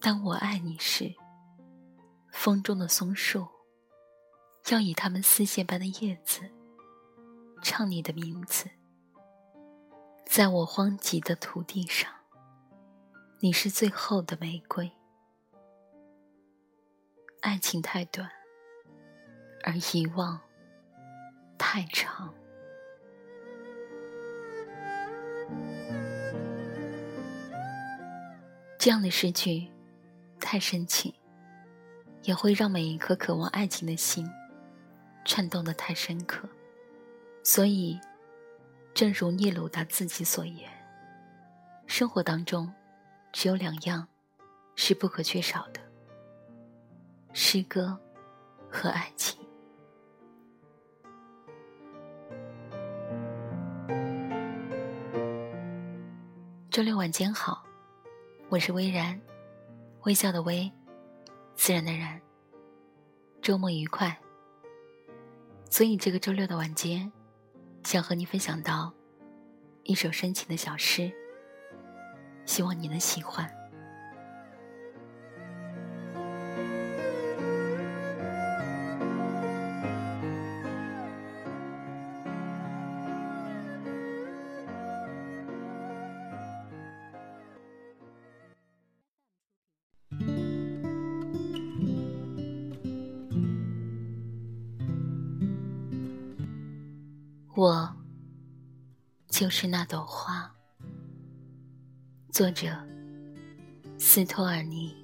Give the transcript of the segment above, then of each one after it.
当我爱你时，风中的松树要以它们丝线般的叶子唱你的名字。在我荒瘠的土地上，你是最后的玫瑰。爱情太短，而遗忘太长。这样的诗句太深情，也会让每一颗渴望爱情的心颤动的太深刻。所以，正如聂鲁达自己所言，生活当中只有两样是不可缺少的：诗歌和爱情。周六晚间好。我是微然，微笑的微，自然的然。周末愉快。所以这个周六的晚间，想和你分享到一首深情的小诗，希望你能喜欢。我就是那朵花。作者：斯托尔尼。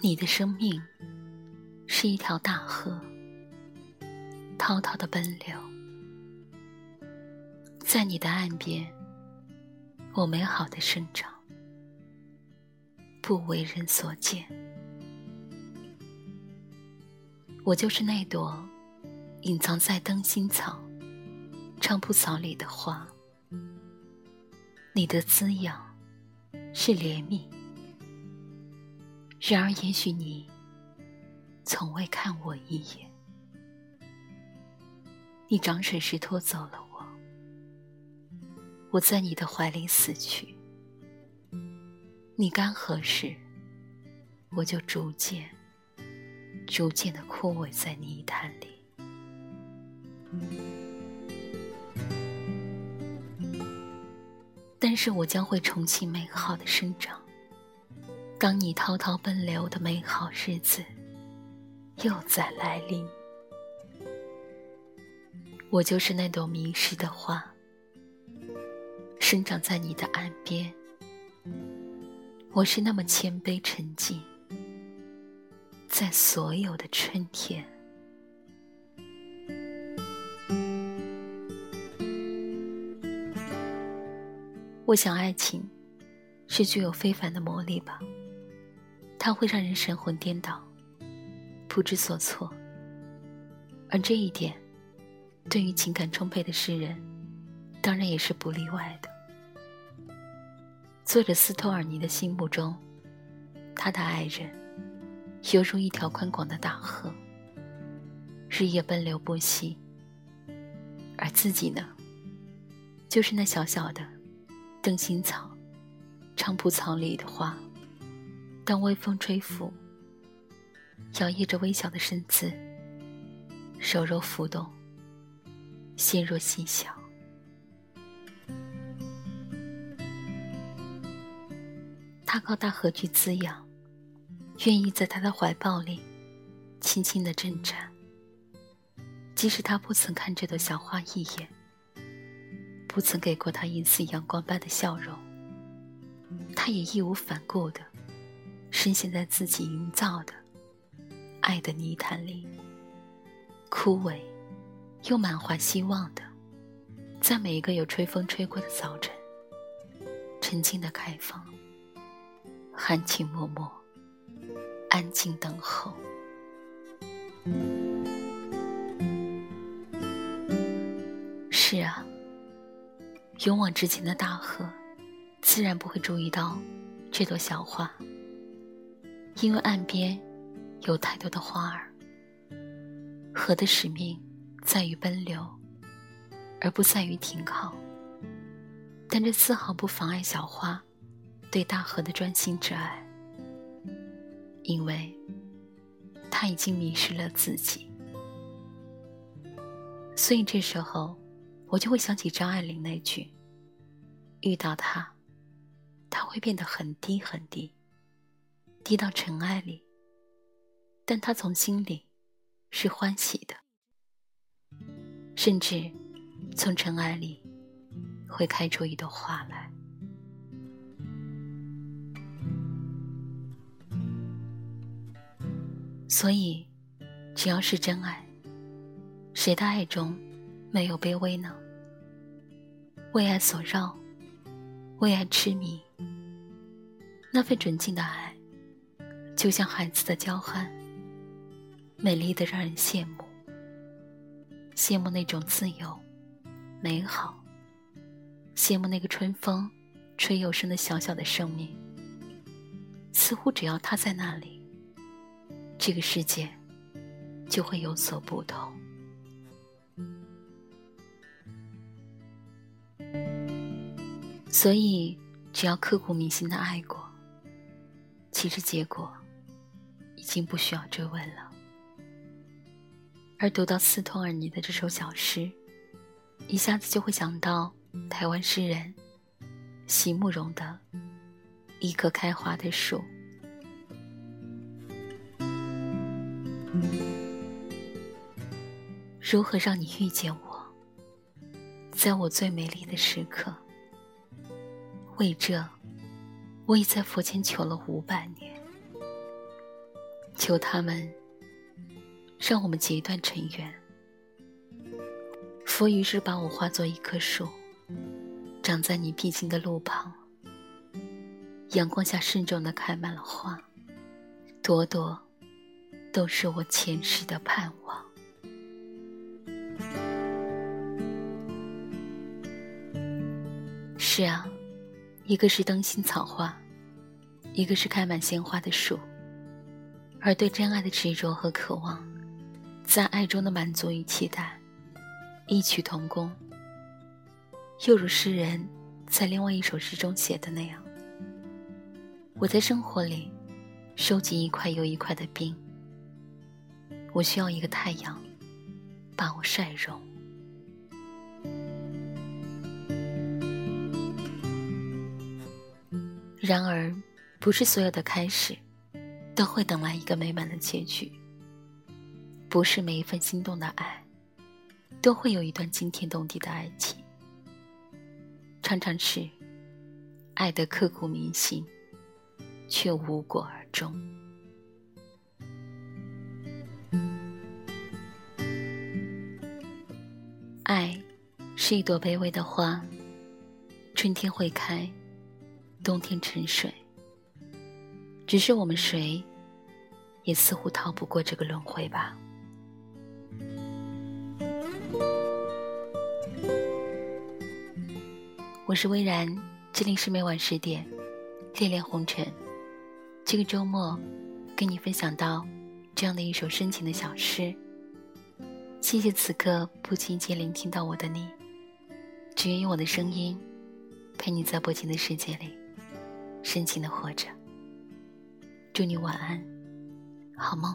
你的生命是一条大河，滔滔的奔流，在你的岸边，我美好的生长，不为人所见。我就是那朵隐藏在灯芯草、菖蒲草里的花。你的滋养是怜悯，然而也许你从未看我一眼。你涨水时拖走了我，我在你的怀里死去。你干涸时，我就逐渐。逐渐的枯萎在泥潭里，但是我将会重新美好的生长。当你滔滔奔流的美好日子又再来临，我就是那朵迷失的花，生长在你的岸边。我是那么谦卑沉静。在所有的春天，我想爱情是具有非凡的魔力吧。它会让人神魂颠倒，不知所措。而这一点，对于情感充沛的诗人，当然也是不例外的。作者斯托尔尼的心目中，他的爱人。犹如一条宽广的大河，日夜奔流不息。而自己呢，就是那小小的灯芯草、菖蒲草里的花。当微风吹拂，摇曳着微小的身姿，手柔浮动，心若细小。他靠大河去滋养。愿意在他的怀抱里，轻轻的挣扎。即使他不曾看这朵小花一眼，不曾给过他一丝阳光般的笑容，他也义无反顾的深陷在自己营造的爱的泥潭里，枯萎又满怀希望的，在每一个有吹风吹过的早晨，沉静的开放，含情脉脉。安静等候。是啊，勇往直前的大河，自然不会注意到这朵小花，因为岸边有太多的花儿。河的使命在于奔流，而不在于停靠。但这丝毫不妨碍小花对大河的专心致爱，因为他已经迷失了自己。所以这时候，我就会想起张爱玲那句：“遇到他，他会变得很低很低，低到尘埃里，但他从心里是欢喜的，甚至从尘埃里会开出一朵花来。”所以，只要是真爱。谁的爱中没有卑微呢？为爱所绕，为爱痴迷。那份纯净的爱，就像孩子的娇憨，美丽的让人羡慕。羡慕那种自由、美好，羡慕那个春风吹有声的小小的生命。似乎只要他在那里，这个世界就会有所不同。所以，只要刻骨铭心的爱过，其实结果已经不需要追问了。而读到斯托尔尼的这首小诗，一下子就会想到台湾诗人席慕容的《一棵开花的树》。如何让你遇见我，在我最美丽的时刻？为这，我已在佛前求了五百年，求他们让我们结一段尘缘。佛于是把我化作一棵树，长在你必经的路旁。阳光下慎重的开满了花，朵朵都是我前世的盼望。是啊。一个是灯芯草花，一个是开满鲜花的树。而对真爱的执着和渴望，在爱中的满足与期待，异曲同工。又如诗人在另外一首诗中写的那样：“我在生活里收集一块又一块的冰，我需要一个太阳把我晒融。”然而，不是所有的开始都会等来一个美满的结局。不是每一份心动的爱都会有一段惊天动地的爱情。常常是爱的刻骨铭心，却无果而终。是一朵卑微的花，春天会开。冬天沉睡，只是我们谁，也似乎逃不过这个轮回吧。我是微然，这里是每晚十点，恋恋红尘。这个周末，跟你分享到这样的一首深情的小诗。谢谢此刻不经意间聆听到我的你，只愿用我的声音，陪你在薄情的世界里。深情的活着，祝你晚安，好梦。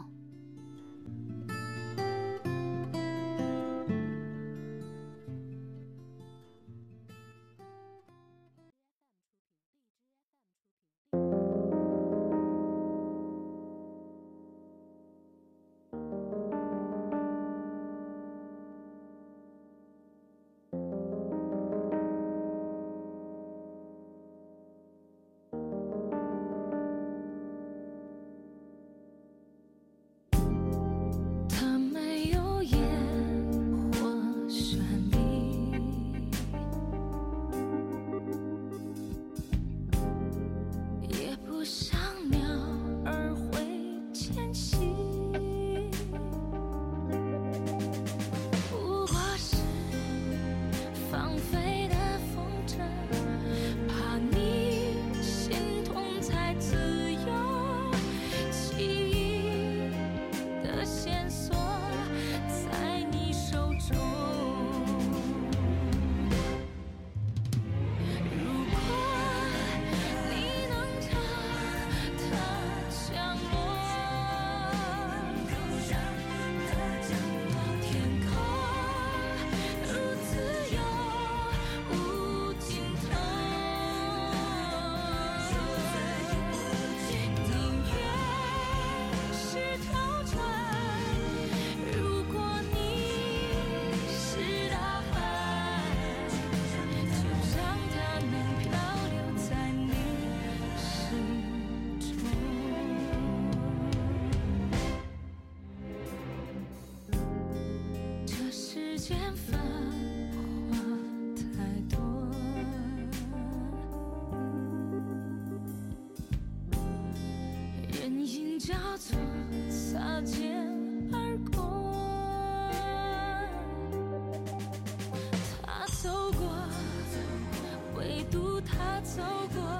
叫做擦肩而过。他走过，唯独他走过。